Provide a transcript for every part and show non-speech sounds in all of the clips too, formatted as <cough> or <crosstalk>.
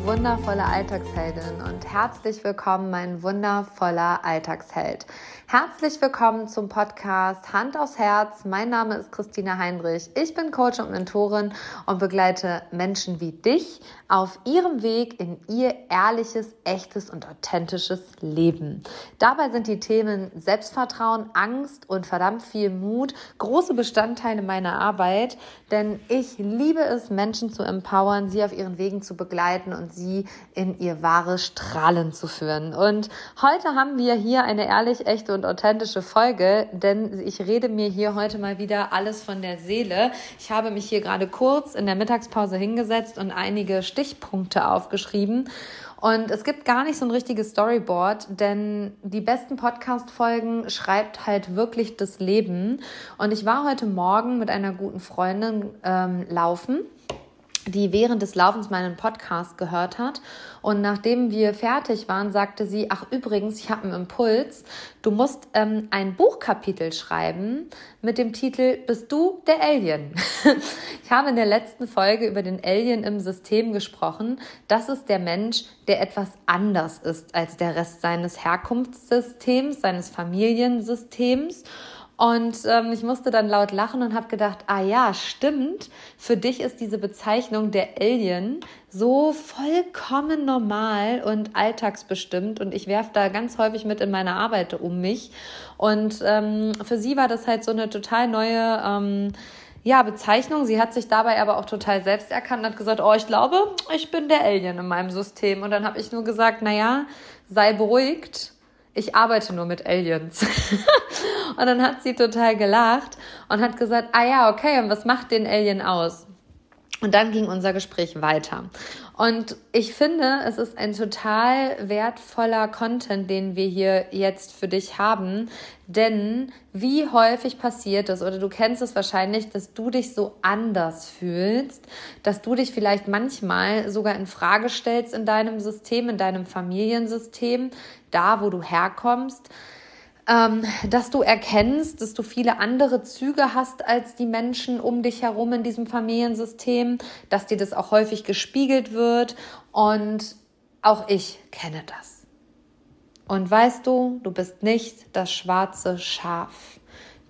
wundervolle Alltagsheldin und herzlich willkommen, mein wundervoller Alltagsheld. Herzlich willkommen zum Podcast Hand aufs Herz. Mein Name ist Christina Heinrich. Ich bin Coach und Mentorin und begleite Menschen wie dich auf ihrem Weg in ihr ehrliches, echtes und authentisches Leben. Dabei sind die Themen Selbstvertrauen, Angst und verdammt viel Mut große Bestandteile meiner Arbeit, denn ich liebe es, Menschen zu empowern, sie auf ihren Wegen zu begleiten und sie in ihr wahres Strahlen zu führen. Und heute haben wir hier eine ehrlich, echte und authentische Folge, denn ich rede mir hier heute mal wieder alles von der Seele. Ich habe mich hier gerade kurz in der Mittagspause hingesetzt und einige Stichpunkte aufgeschrieben. Und es gibt gar nicht so ein richtiges Storyboard, denn die besten Podcast-Folgen schreibt halt wirklich das Leben. Und ich war heute Morgen mit einer guten Freundin ähm, laufen die während des Laufens meinen Podcast gehört hat. Und nachdem wir fertig waren, sagte sie, ach übrigens, ich habe einen Impuls, du musst ähm, ein Buchkapitel schreiben mit dem Titel Bist du der Alien? <laughs> ich habe in der letzten Folge über den Alien im System gesprochen. Das ist der Mensch, der etwas anders ist als der Rest seines Herkunftssystems, seines Familiensystems. Und ähm, ich musste dann laut lachen und habe gedacht, ah ja, stimmt, für dich ist diese Bezeichnung der Alien so vollkommen normal und alltagsbestimmt und ich werfe da ganz häufig mit in meiner Arbeit um mich. Und ähm, für sie war das halt so eine total neue... Ähm, ja, Bezeichnung. Sie hat sich dabei aber auch total selbst erkannt und hat gesagt, oh, ich glaube, ich bin der Alien in meinem System. Und dann habe ich nur gesagt, naja, sei beruhigt ich arbeite nur mit Aliens. <laughs> und dann hat sie total gelacht und hat gesagt, ah ja, okay, und was macht den Alien aus? Und dann ging unser Gespräch weiter. Und ich finde, es ist ein total wertvoller Content, den wir hier jetzt für dich haben. Denn wie häufig passiert es, oder du kennst es wahrscheinlich, dass du dich so anders fühlst, dass du dich vielleicht manchmal sogar in Frage stellst in deinem System, in deinem Familiensystem, da wo du herkommst ähm, dass du erkennst, dass du viele andere Züge hast als die Menschen um dich herum in diesem Familiensystem, dass dir das auch häufig gespiegelt wird und auch ich kenne das. Und weißt du, du bist nicht das schwarze Schaf.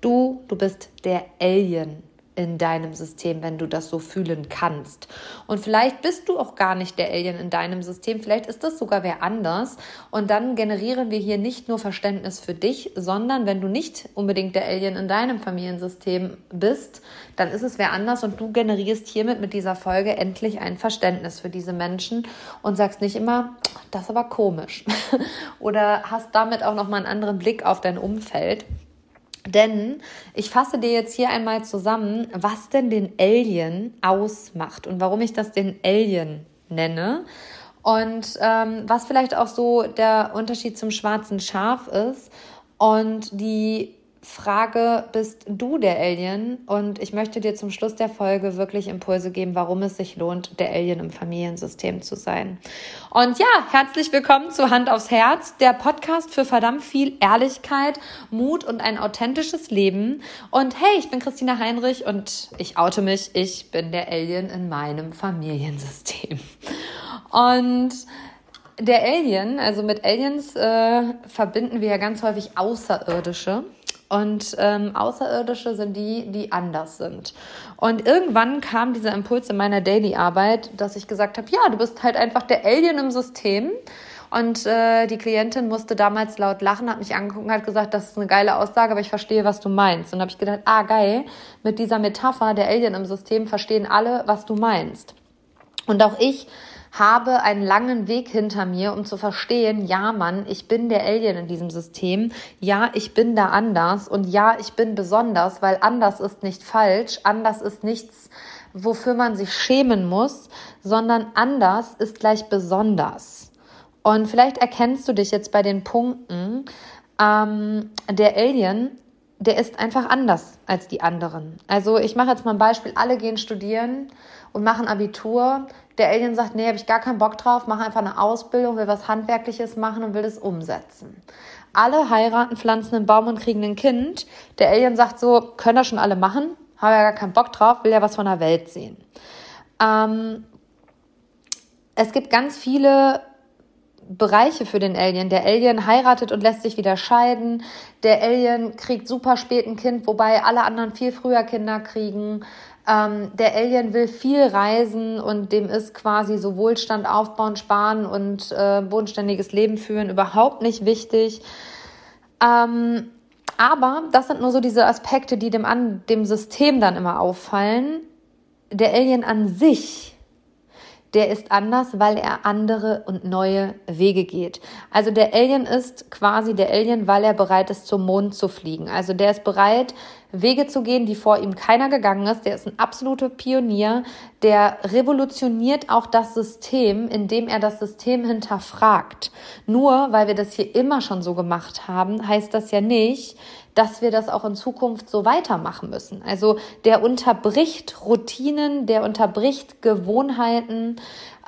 Du, du bist der Alien in deinem System, wenn du das so fühlen kannst. Und vielleicht bist du auch gar nicht der Alien in deinem System, vielleicht ist das sogar wer anders. Und dann generieren wir hier nicht nur Verständnis für dich, sondern wenn du nicht unbedingt der Alien in deinem Familiensystem bist, dann ist es wer anders und du generierst hiermit mit dieser Folge endlich ein Verständnis für diese Menschen und sagst nicht immer, das ist aber komisch. <laughs> Oder hast damit auch nochmal einen anderen Blick auf dein Umfeld. Denn ich fasse dir jetzt hier einmal zusammen, was denn den Alien ausmacht und warum ich das den Alien nenne. Und ähm, was vielleicht auch so der Unterschied zum schwarzen Schaf ist. Und die Frage, bist du der Alien? Und ich möchte dir zum Schluss der Folge wirklich Impulse geben, warum es sich lohnt, der Alien im Familiensystem zu sein. Und ja, herzlich willkommen zu Hand aufs Herz, der Podcast für verdammt viel Ehrlichkeit, Mut und ein authentisches Leben. Und hey, ich bin Christina Heinrich und ich oute mich, ich bin der Alien in meinem Familiensystem. Und der Alien, also mit Aliens äh, verbinden wir ja ganz häufig Außerirdische. Und ähm, Außerirdische sind die, die anders sind. Und irgendwann kam dieser Impuls in meiner Daily-Arbeit, dass ich gesagt habe, ja, du bist halt einfach der Alien im System. Und äh, die Klientin musste damals laut lachen, hat mich angeguckt und hat gesagt, das ist eine geile Aussage, aber ich verstehe, was du meinst. Und habe ich gedacht, ah geil, mit dieser Metapher der Alien im System verstehen alle, was du meinst. Und auch ich habe einen langen Weg hinter mir, um zu verstehen, ja, Mann, ich bin der Alien in diesem System. Ja, ich bin da anders und ja, ich bin besonders, weil anders ist nicht falsch. Anders ist nichts, wofür man sich schämen muss, sondern anders ist gleich besonders. Und vielleicht erkennst du dich jetzt bei den Punkten, ähm, der Alien der ist einfach anders als die anderen. Also ich mache jetzt mal ein Beispiel, alle gehen studieren und machen Abitur. Der Alien sagt, nee, habe ich gar keinen Bock drauf, mache einfach eine Ausbildung, will was Handwerkliches machen und will das umsetzen. Alle heiraten, pflanzen einen Baum und kriegen ein Kind. Der Alien sagt so, können das schon alle machen, habe ja gar keinen Bock drauf, will ja was von der Welt sehen. Ähm, es gibt ganz viele Bereiche für den Alien. Der Alien heiratet und lässt sich wieder scheiden. Der Alien kriegt super spät ein Kind, wobei alle anderen viel früher Kinder kriegen. Ähm, der Alien will viel reisen und dem ist quasi so Wohlstand aufbauen, sparen und äh, bodenständiges Leben führen überhaupt nicht wichtig. Ähm, aber das sind nur so diese Aspekte, die dem, an, dem System dann immer auffallen. Der Alien an sich der ist anders, weil er andere und neue Wege geht. Also der Alien ist quasi der Alien, weil er bereit ist, zum Mond zu fliegen. Also der ist bereit, Wege zu gehen, die vor ihm keiner gegangen ist. Der ist ein absoluter Pionier. Der revolutioniert auch das System, indem er das System hinterfragt. Nur weil wir das hier immer schon so gemacht haben, heißt das ja nicht, dass wir das auch in Zukunft so weitermachen müssen. Also der unterbricht Routinen, der unterbricht Gewohnheiten,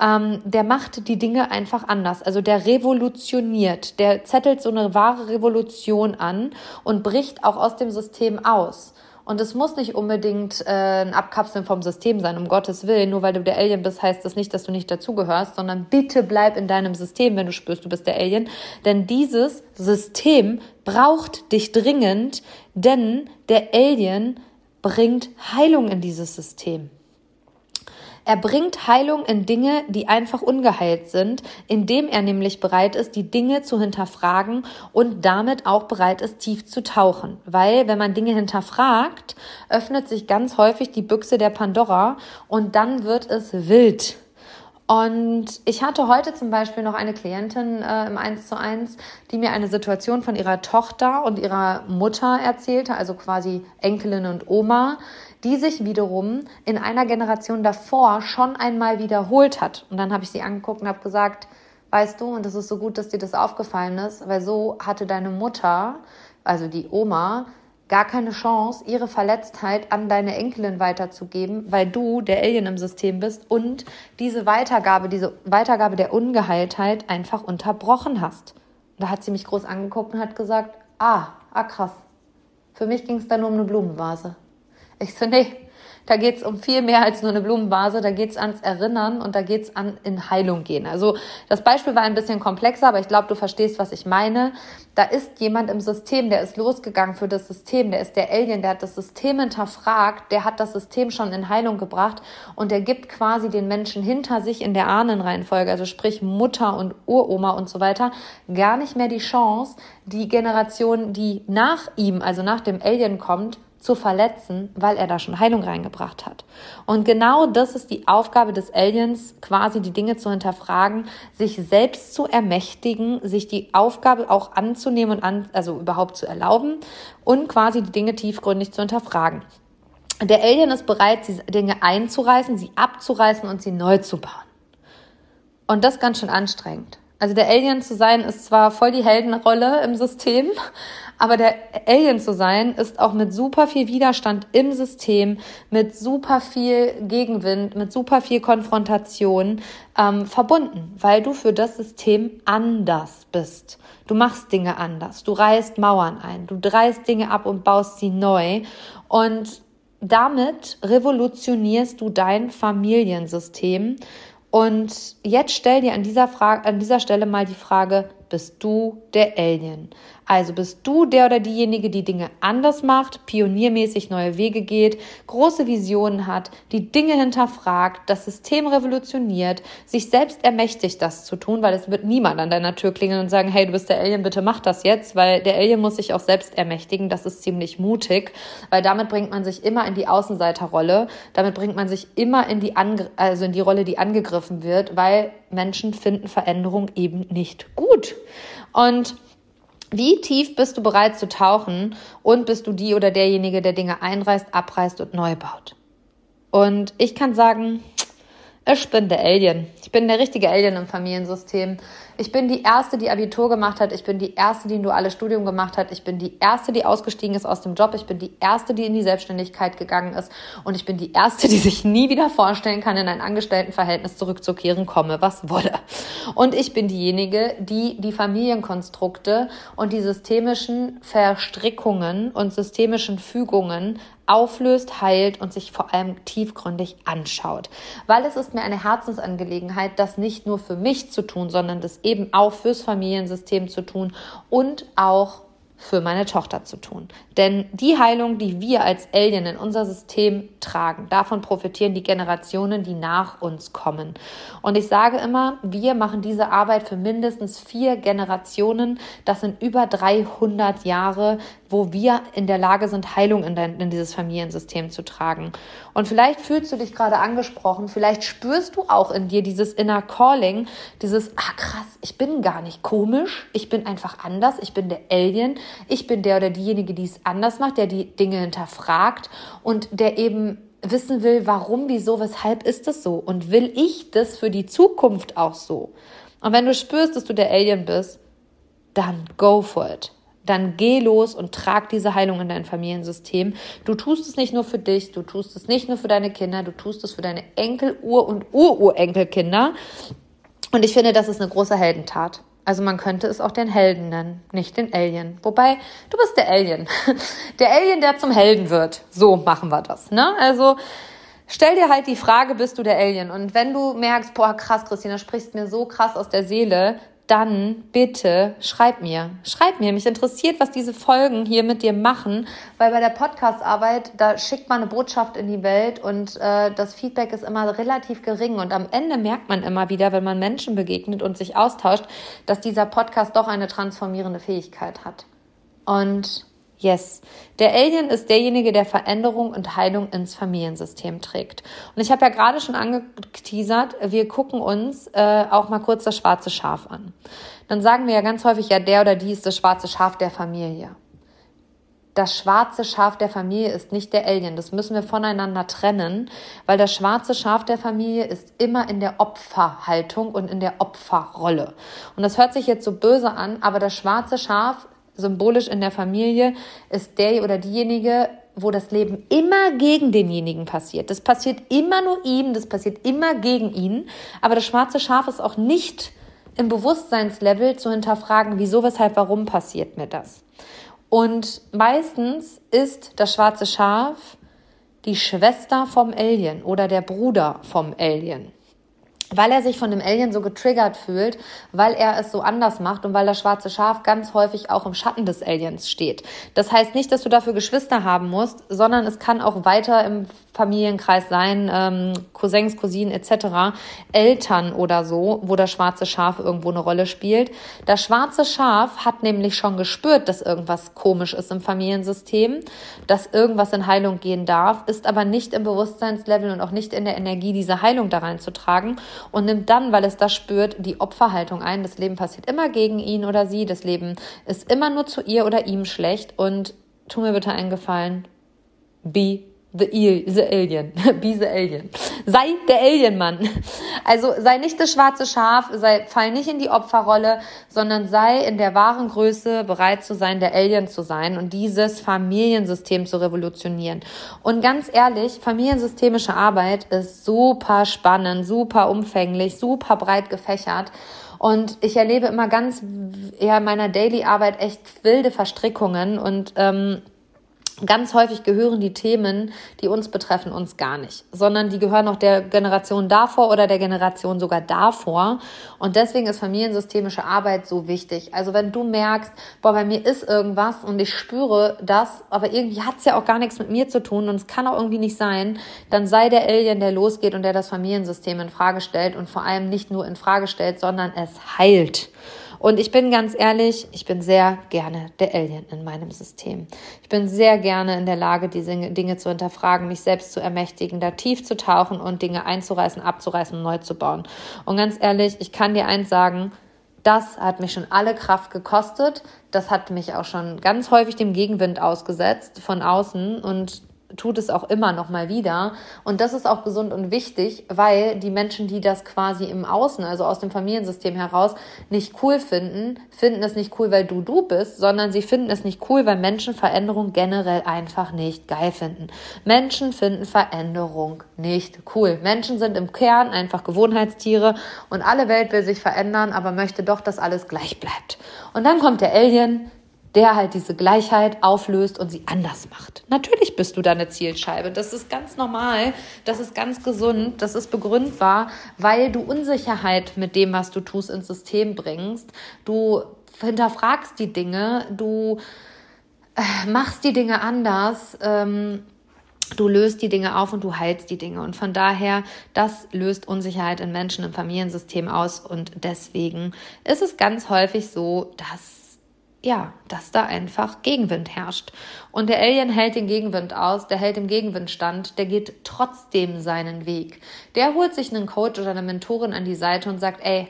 ähm, der macht die Dinge einfach anders. Also der revolutioniert, der zettelt so eine wahre Revolution an und bricht auch aus dem System aus. Und es muss nicht unbedingt äh, ein Abkapseln vom System sein, um Gottes Willen. Nur weil du der Alien bist, heißt das nicht, dass du nicht dazugehörst, sondern bitte bleib in deinem System, wenn du spürst, du bist der Alien. Denn dieses System braucht dich dringend, denn der Alien bringt Heilung in dieses System. Er bringt Heilung in Dinge, die einfach ungeheilt sind, indem er nämlich bereit ist, die Dinge zu hinterfragen und damit auch bereit ist, tief zu tauchen. Weil wenn man Dinge hinterfragt, öffnet sich ganz häufig die Büchse der Pandora und dann wird es wild. Und ich hatte heute zum Beispiel noch eine Klientin äh, im 1 zu 1, die mir eine Situation von ihrer Tochter und ihrer Mutter erzählte, also quasi Enkelin und Oma, die sich wiederum in einer Generation davor schon einmal wiederholt hat. Und dann habe ich sie angeguckt und habe gesagt, weißt du, und das ist so gut, dass dir das aufgefallen ist, weil so hatte deine Mutter, also die Oma, gar keine Chance, ihre Verletztheit an deine Enkelin weiterzugeben, weil du der Alien im System bist und diese Weitergabe, diese Weitergabe der Ungeheiltheit einfach unterbrochen hast. Da hat sie mich groß angeguckt und hat gesagt, ah, ah krass. Für mich ging es da nur um eine Blumenvase. Ich so, nee, da geht's um viel mehr als nur eine Blumenvase, da geht's ans Erinnern und da geht's an in Heilung gehen. Also das Beispiel war ein bisschen komplexer, aber ich glaube, du verstehst, was ich meine. Da ist jemand im System, der ist losgegangen für das System, der ist der Alien, der hat das System hinterfragt, der hat das System schon in Heilung gebracht und der gibt quasi den Menschen hinter sich in der Ahnenreihenfolge, also sprich Mutter und Uroma und so weiter, gar nicht mehr die Chance, die Generation, die nach ihm, also nach dem Alien kommt, zu verletzen, weil er da schon Heilung reingebracht hat. Und genau das ist die Aufgabe des Aliens, quasi die Dinge zu hinterfragen, sich selbst zu ermächtigen, sich die Aufgabe auch anzunehmen und an, also überhaupt zu erlauben und quasi die Dinge tiefgründig zu hinterfragen. Der Alien ist bereit, diese Dinge einzureißen, sie abzureißen und sie neu zu bauen. Und das ganz schön anstrengend. Also der Alien zu sein ist zwar voll die Heldenrolle im System, aber der Alien zu sein ist auch mit super viel Widerstand im System, mit super viel Gegenwind, mit super viel Konfrontation ähm, verbunden, weil du für das System anders bist. Du machst Dinge anders, du reißt Mauern ein, du dreist Dinge ab und baust sie neu und damit revolutionierst du dein Familiensystem. Und jetzt stell dir an dieser, Frage, an dieser Stelle mal die Frage, bist du der Alien? Also bist du der oder diejenige, die Dinge anders macht, pioniermäßig neue Wege geht, große Visionen hat, die Dinge hinterfragt, das System revolutioniert, sich selbst ermächtigt, das zu tun, weil es wird niemand an deiner Tür klingeln und sagen, hey, du bist der Alien, bitte mach das jetzt, weil der Alien muss sich auch selbst ermächtigen. Das ist ziemlich mutig, weil damit bringt man sich immer in die Außenseiterrolle, damit bringt man sich immer in die, Ange also in die Rolle, die angegriffen wird, weil Menschen finden Veränderung eben nicht gut. Und wie tief bist du bereit zu tauchen und bist du die oder derjenige, der Dinge einreißt, abreißt und neu baut? Und ich kann sagen, ich bin der Alien. Ich bin der richtige Alien im Familiensystem. Ich bin die Erste, die Abitur gemacht hat. Ich bin die Erste, die ein duales Studium gemacht hat. Ich bin die Erste, die ausgestiegen ist aus dem Job. Ich bin die Erste, die in die Selbstständigkeit gegangen ist. Und ich bin die Erste, die sich nie wieder vorstellen kann, in ein Angestelltenverhältnis zurückzukehren, komme, was wolle. Und ich bin diejenige, die die Familienkonstrukte und die systemischen Verstrickungen und systemischen Fügungen auflöst, heilt und sich vor allem tiefgründig anschaut. Weil es ist mir eine Herzensangelegenheit, das nicht nur für mich zu tun, sondern das eben auch fürs Familiensystem zu tun und auch für meine Tochter zu tun. Denn die Heilung, die wir als Alien in unser System tragen, davon profitieren die Generationen, die nach uns kommen. Und ich sage immer, wir machen diese Arbeit für mindestens vier Generationen. Das sind über 300 Jahre, wo wir in der Lage sind, Heilung in, dein, in dieses Familiensystem zu tragen. Und vielleicht fühlst du dich gerade angesprochen, vielleicht spürst du auch in dir dieses Inner Calling, dieses, ah krass, ich bin gar nicht komisch, ich bin einfach anders, ich bin der Alien, ich bin der oder diejenige, die es anders macht, der die Dinge hinterfragt und der eben wissen will, warum, wieso, weshalb ist das so und will ich das für die Zukunft auch so? Und wenn du spürst, dass du der Alien bist, dann go for it. Dann geh los und trag diese Heilung in dein Familiensystem. Du tust es nicht nur für dich, du tust es nicht nur für deine Kinder, du tust es für deine Enkel, Ur- und Ururenkelkinder. Und ich finde, das ist eine große Heldentat. Also man könnte es auch den Helden nennen, nicht den Alien. Wobei, du bist der Alien. <laughs> Der Alien, der zum Helden wird. So machen wir das. Ne? Also stell dir halt die Frage, bist du der Alien? Und wenn du merkst, boah, krass, Christina, sprichst mir so krass aus der Seele, dann bitte schreib mir. Schreib mir. Mich interessiert, was diese Folgen hier mit dir machen, weil bei der Podcastarbeit, da schickt man eine Botschaft in die Welt und äh, das Feedback ist immer relativ gering. Und am Ende merkt man immer wieder, wenn man Menschen begegnet und sich austauscht, dass dieser Podcast doch eine transformierende Fähigkeit hat. Und Yes. Der Alien ist derjenige, der Veränderung und Heilung ins Familiensystem trägt. Und ich habe ja gerade schon angeteasert, wir gucken uns äh, auch mal kurz das schwarze Schaf an. Dann sagen wir ja ganz häufig, ja, der oder die ist das schwarze Schaf der Familie. Das schwarze Schaf der Familie ist nicht der Alien. Das müssen wir voneinander trennen, weil das schwarze Schaf der Familie ist immer in der Opferhaltung und in der Opferrolle. Und das hört sich jetzt so böse an, aber das schwarze Schaf symbolisch in der Familie ist der oder diejenige, wo das Leben immer gegen denjenigen passiert. Das passiert immer nur ihm, das passiert immer gegen ihn. Aber das schwarze Schaf ist auch nicht im Bewusstseinslevel zu hinterfragen, wieso, weshalb, warum passiert mir das. Und meistens ist das schwarze Schaf die Schwester vom Alien oder der Bruder vom Alien weil er sich von dem Alien so getriggert fühlt, weil er es so anders macht und weil das schwarze Schaf ganz häufig auch im Schatten des Aliens steht. Das heißt nicht, dass du dafür Geschwister haben musst, sondern es kann auch weiter im Familienkreis sein, ähm, Cousins, Cousinen etc., Eltern oder so, wo das schwarze Schaf irgendwo eine Rolle spielt. Das schwarze Schaf hat nämlich schon gespürt, dass irgendwas komisch ist im Familiensystem, dass irgendwas in Heilung gehen darf, ist aber nicht im Bewusstseinslevel und auch nicht in der Energie, diese Heilung da reinzutragen und nimmt dann, weil es das spürt, die Opferhaltung ein. Das Leben passiert immer gegen ihn oder sie, das Leben ist immer nur zu ihr oder ihm schlecht und tu mir bitte einen Gefallen, be The, the Alien. <laughs> Be the Alien. Sei der Alien-Mann. Also sei nicht das schwarze Schaf, sei, fall nicht in die Opferrolle, sondern sei in der wahren Größe bereit zu sein, der Alien zu sein und dieses Familiensystem zu revolutionieren. Und ganz ehrlich, familiensystemische Arbeit ist super spannend, super umfänglich, super breit gefächert. Und ich erlebe immer ganz ja, in meiner Daily-Arbeit echt wilde Verstrickungen und ähm, Ganz häufig gehören die Themen, die uns betreffen, uns gar nicht, sondern die gehören auch der Generation davor oder der Generation sogar davor. Und deswegen ist familiensystemische Arbeit so wichtig. Also wenn du merkst, boah, bei mir ist irgendwas und ich spüre das, aber irgendwie hat es ja auch gar nichts mit mir zu tun und es kann auch irgendwie nicht sein, dann sei der Alien, der losgeht und der das Familiensystem in Frage stellt und vor allem nicht nur in Frage stellt, sondern es heilt. Und ich bin ganz ehrlich, ich bin sehr gerne der Alien in meinem System. Ich bin sehr gerne in der Lage, diese Dinge zu hinterfragen, mich selbst zu ermächtigen, da tief zu tauchen und Dinge einzureißen, abzureißen neu zu bauen. Und ganz ehrlich, ich kann dir eins sagen, das hat mich schon alle Kraft gekostet. Das hat mich auch schon ganz häufig dem Gegenwind ausgesetzt von außen. Und tut es auch immer noch mal wieder. Und das ist auch gesund und wichtig, weil die Menschen, die das quasi im Außen, also aus dem Familiensystem heraus, nicht cool finden, finden es nicht cool, weil du du bist, sondern sie finden es nicht cool, weil Menschen Veränderung generell einfach nicht geil finden. Menschen finden Veränderung nicht cool. Menschen sind im Kern einfach Gewohnheitstiere und alle Welt will sich verändern, aber möchte doch, dass alles gleich bleibt. Und dann kommt der Alien, der halt diese Gleichheit auflöst und sie anders macht. Natürlich bist du da eine Zielscheibe. Das ist ganz normal, das ist ganz gesund, das ist begründbar, weil du Unsicherheit mit dem, was du tust, ins System bringst. Du hinterfragst die Dinge, du äh, machst die Dinge anders. Ähm, du löst die Dinge auf und du heilst die Dinge. Und von daher, das löst Unsicherheit in Menschen im Familiensystem aus. Und deswegen ist es ganz häufig so, dass ja, dass da einfach Gegenwind herrscht. Und der Alien hält den Gegenwind aus, der hält im Gegenwind stand, der geht trotzdem seinen Weg. Der holt sich einen Coach oder eine Mentorin an die Seite und sagt, ey,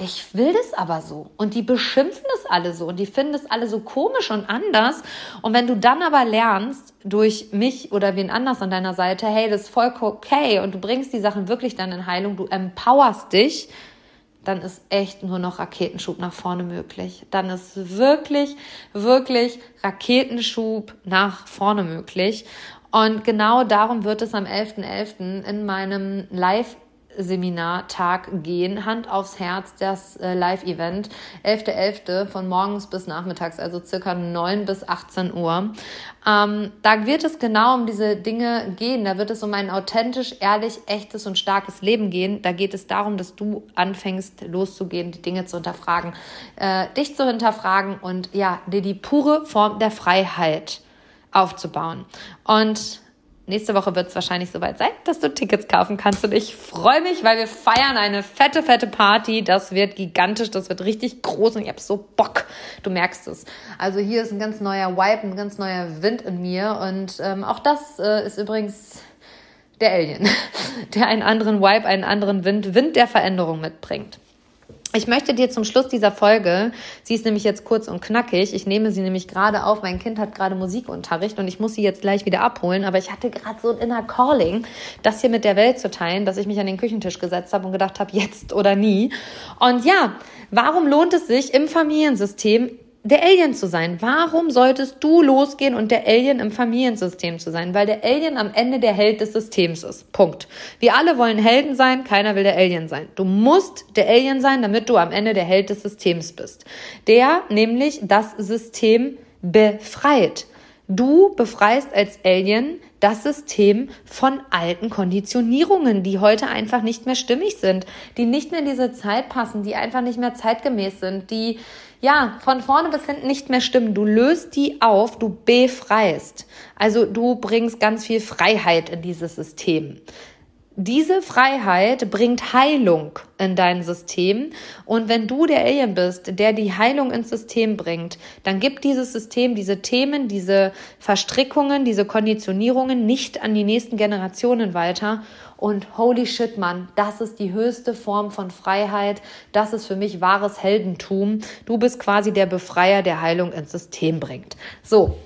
ich will das aber so. Und die beschimpfen das alle so und die finden das alle so komisch und anders. Und wenn du dann aber lernst, durch mich oder wen anders an deiner Seite, hey, das ist voll okay und du bringst die Sachen wirklich dann in Heilung, du empowerst dich, dann ist echt nur noch Raketenschub nach vorne möglich. Dann ist wirklich, wirklich Raketenschub nach vorne möglich. Und genau darum wird es am 11.11. .11. in meinem Live Seminartag gehen, Hand aufs Herz, das äh, Live-Event, 11.11. .11. von morgens bis nachmittags, also circa 9 bis 18 Uhr. Ähm, da wird es genau um diese Dinge gehen, da wird es um ein authentisch, ehrlich, echtes und starkes Leben gehen. Da geht es darum, dass du anfängst loszugehen, die Dinge zu hinterfragen, äh, dich zu hinterfragen und ja, dir die pure Form der Freiheit aufzubauen. Und Nächste Woche wird es wahrscheinlich soweit sein, dass du Tickets kaufen kannst. Und ich freue mich, weil wir feiern eine fette, fette Party. Das wird gigantisch, das wird richtig groß und ich habe so Bock. Du merkst es. Also hier ist ein ganz neuer Vibe, ein ganz neuer Wind in mir. Und ähm, auch das äh, ist übrigens der Alien, <laughs> der einen anderen Vibe, einen anderen Wind, Wind der Veränderung mitbringt. Ich möchte dir zum Schluss dieser Folge, sie ist nämlich jetzt kurz und knackig, ich nehme sie nämlich gerade auf, mein Kind hat gerade Musikunterricht und ich muss sie jetzt gleich wieder abholen, aber ich hatte gerade so ein inner Calling, das hier mit der Welt zu teilen, dass ich mich an den Küchentisch gesetzt habe und gedacht habe, jetzt oder nie. Und ja, warum lohnt es sich im Familiensystem der Alien zu sein. Warum solltest du losgehen und der Alien im Familiensystem zu sein? Weil der Alien am Ende der Held des Systems ist. Punkt. Wir alle wollen Helden sein, keiner will der Alien sein. Du musst der Alien sein, damit du am Ende der Held des Systems bist. Der nämlich das System befreit. Du befreist als Alien das System von alten Konditionierungen, die heute einfach nicht mehr stimmig sind, die nicht mehr in diese Zeit passen, die einfach nicht mehr zeitgemäß sind, die ja, von vorne bis hinten nicht mehr stimmen. Du löst die auf, du befreist. Also du bringst ganz viel Freiheit in dieses System. Diese Freiheit bringt Heilung in dein System. Und wenn du der Alien bist, der die Heilung ins System bringt, dann gibt dieses System diese Themen, diese Verstrickungen, diese Konditionierungen nicht an die nächsten Generationen weiter. Und holy shit, Mann, das ist die höchste Form von Freiheit. Das ist für mich wahres Heldentum. Du bist quasi der Befreier, der Heilung ins System bringt. So,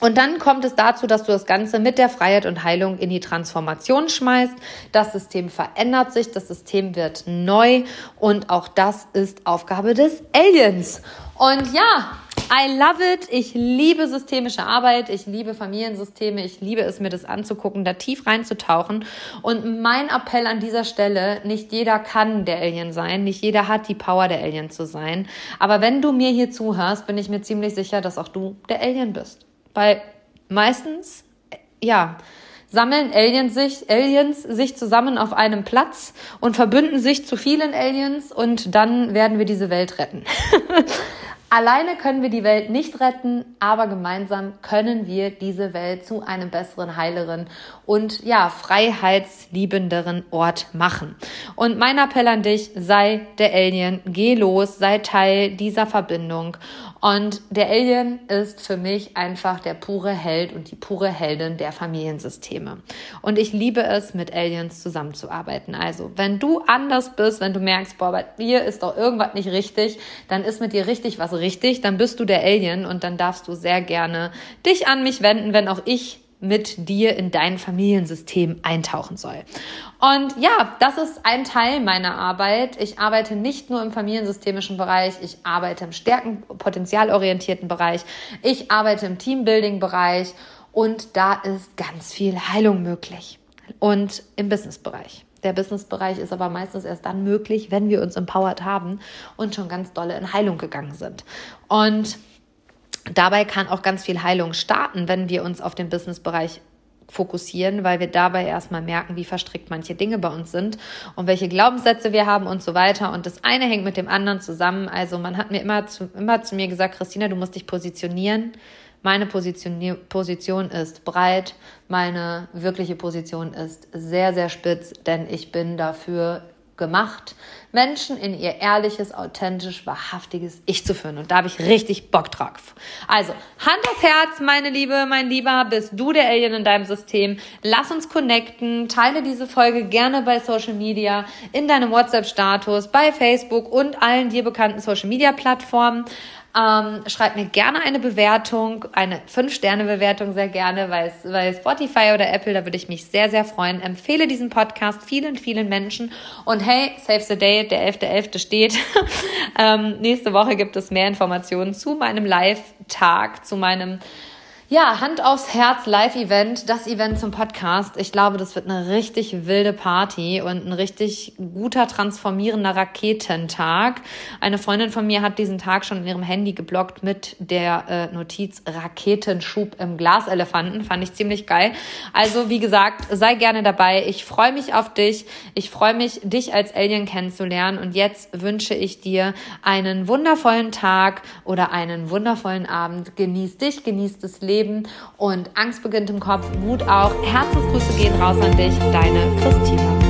und dann kommt es dazu, dass du das Ganze mit der Freiheit und Heilung in die Transformation schmeißt. Das System verändert sich, das System wird neu und auch das ist Aufgabe des Aliens. Und ja, I love it. Ich liebe systemische Arbeit. Ich liebe Familiensysteme. Ich liebe es, mir das anzugucken, da tief reinzutauchen. Und mein Appell an dieser Stelle, nicht jeder kann der Alien sein. Nicht jeder hat die Power, der Alien zu sein. Aber wenn du mir hier zuhörst, bin ich mir ziemlich sicher, dass auch du der Alien bist. Weil meistens, ja, sammeln Aliens sich, Aliens sich zusammen auf einem Platz und verbünden sich zu vielen Aliens und dann werden wir diese Welt retten. <laughs> Alleine können wir die Welt nicht retten, aber gemeinsam können wir diese Welt zu einem besseren, heileren und ja, freiheitsliebenderen Ort machen. Und mein Appell an dich, sei der Alien, geh los, sei Teil dieser Verbindung. Und der Alien ist für mich einfach der pure Held und die pure Heldin der Familiensysteme. Und ich liebe es, mit Aliens zusammenzuarbeiten. Also, wenn du anders bist, wenn du merkst, boah, bei dir ist doch irgendwas nicht richtig, dann ist mit dir richtig was richtig, dann bist du der Alien und dann darfst du sehr gerne dich an mich wenden, wenn auch ich mit dir in dein Familiensystem eintauchen soll. Und ja, das ist ein Teil meiner Arbeit. Ich arbeite nicht nur im familiensystemischen Bereich, ich arbeite im stärken potenzialorientierten Bereich, ich arbeite im Teambuilding-Bereich und da ist ganz viel Heilung möglich. Und im Business-Bereich. Der Business-Bereich ist aber meistens erst dann möglich, wenn wir uns empowered haben und schon ganz dolle in Heilung gegangen sind. Und dabei kann auch ganz viel Heilung starten, wenn wir uns auf den Businessbereich fokussieren, weil wir dabei erstmal merken, wie verstrickt manche Dinge bei uns sind und welche Glaubenssätze wir haben und so weiter. Und das eine hängt mit dem anderen zusammen. Also man hat mir immer zu, immer zu mir gesagt, Christina, du musst dich positionieren. Meine Position, Position ist breit, meine wirkliche Position ist sehr, sehr spitz, denn ich bin dafür gemacht, Menschen in ihr ehrliches, authentisch, wahrhaftiges Ich zu führen. Und da habe ich richtig Bock drauf. Also, Hand aufs Herz, meine Liebe, mein Lieber, bist du der Alien in deinem System. Lass uns connecten. Teile diese Folge gerne bei Social Media, in deinem WhatsApp-Status, bei Facebook und allen dir bekannten Social Media Plattformen. Ähm, schreib mir gerne eine Bewertung, eine 5-Sterne-Bewertung sehr gerne, es, weil Spotify oder Apple, da würde ich mich sehr, sehr freuen. Empfehle diesen Podcast vielen, vielen Menschen. Und hey, Save the Day, der 11.11. .11. steht. <laughs> ähm, nächste Woche gibt es mehr Informationen zu meinem Live-Tag, zu meinem ja, Hand aufs Herz Live-Event, das Event zum Podcast. Ich glaube, das wird eine richtig wilde Party und ein richtig guter, transformierender Raketentag. Eine Freundin von mir hat diesen Tag schon in ihrem Handy geblockt mit der äh, Notiz Raketenschub im Glaselefanten. Fand ich ziemlich geil. Also, wie gesagt, sei gerne dabei. Ich freue mich auf dich. Ich freue mich, dich als Alien kennenzulernen. Und jetzt wünsche ich dir einen wundervollen Tag oder einen wundervollen Abend. Genieß dich, genieß das Leben Leben und Angst beginnt im Kopf, Mut auch. Herzensgrüße gehen raus an dich, deine Christina.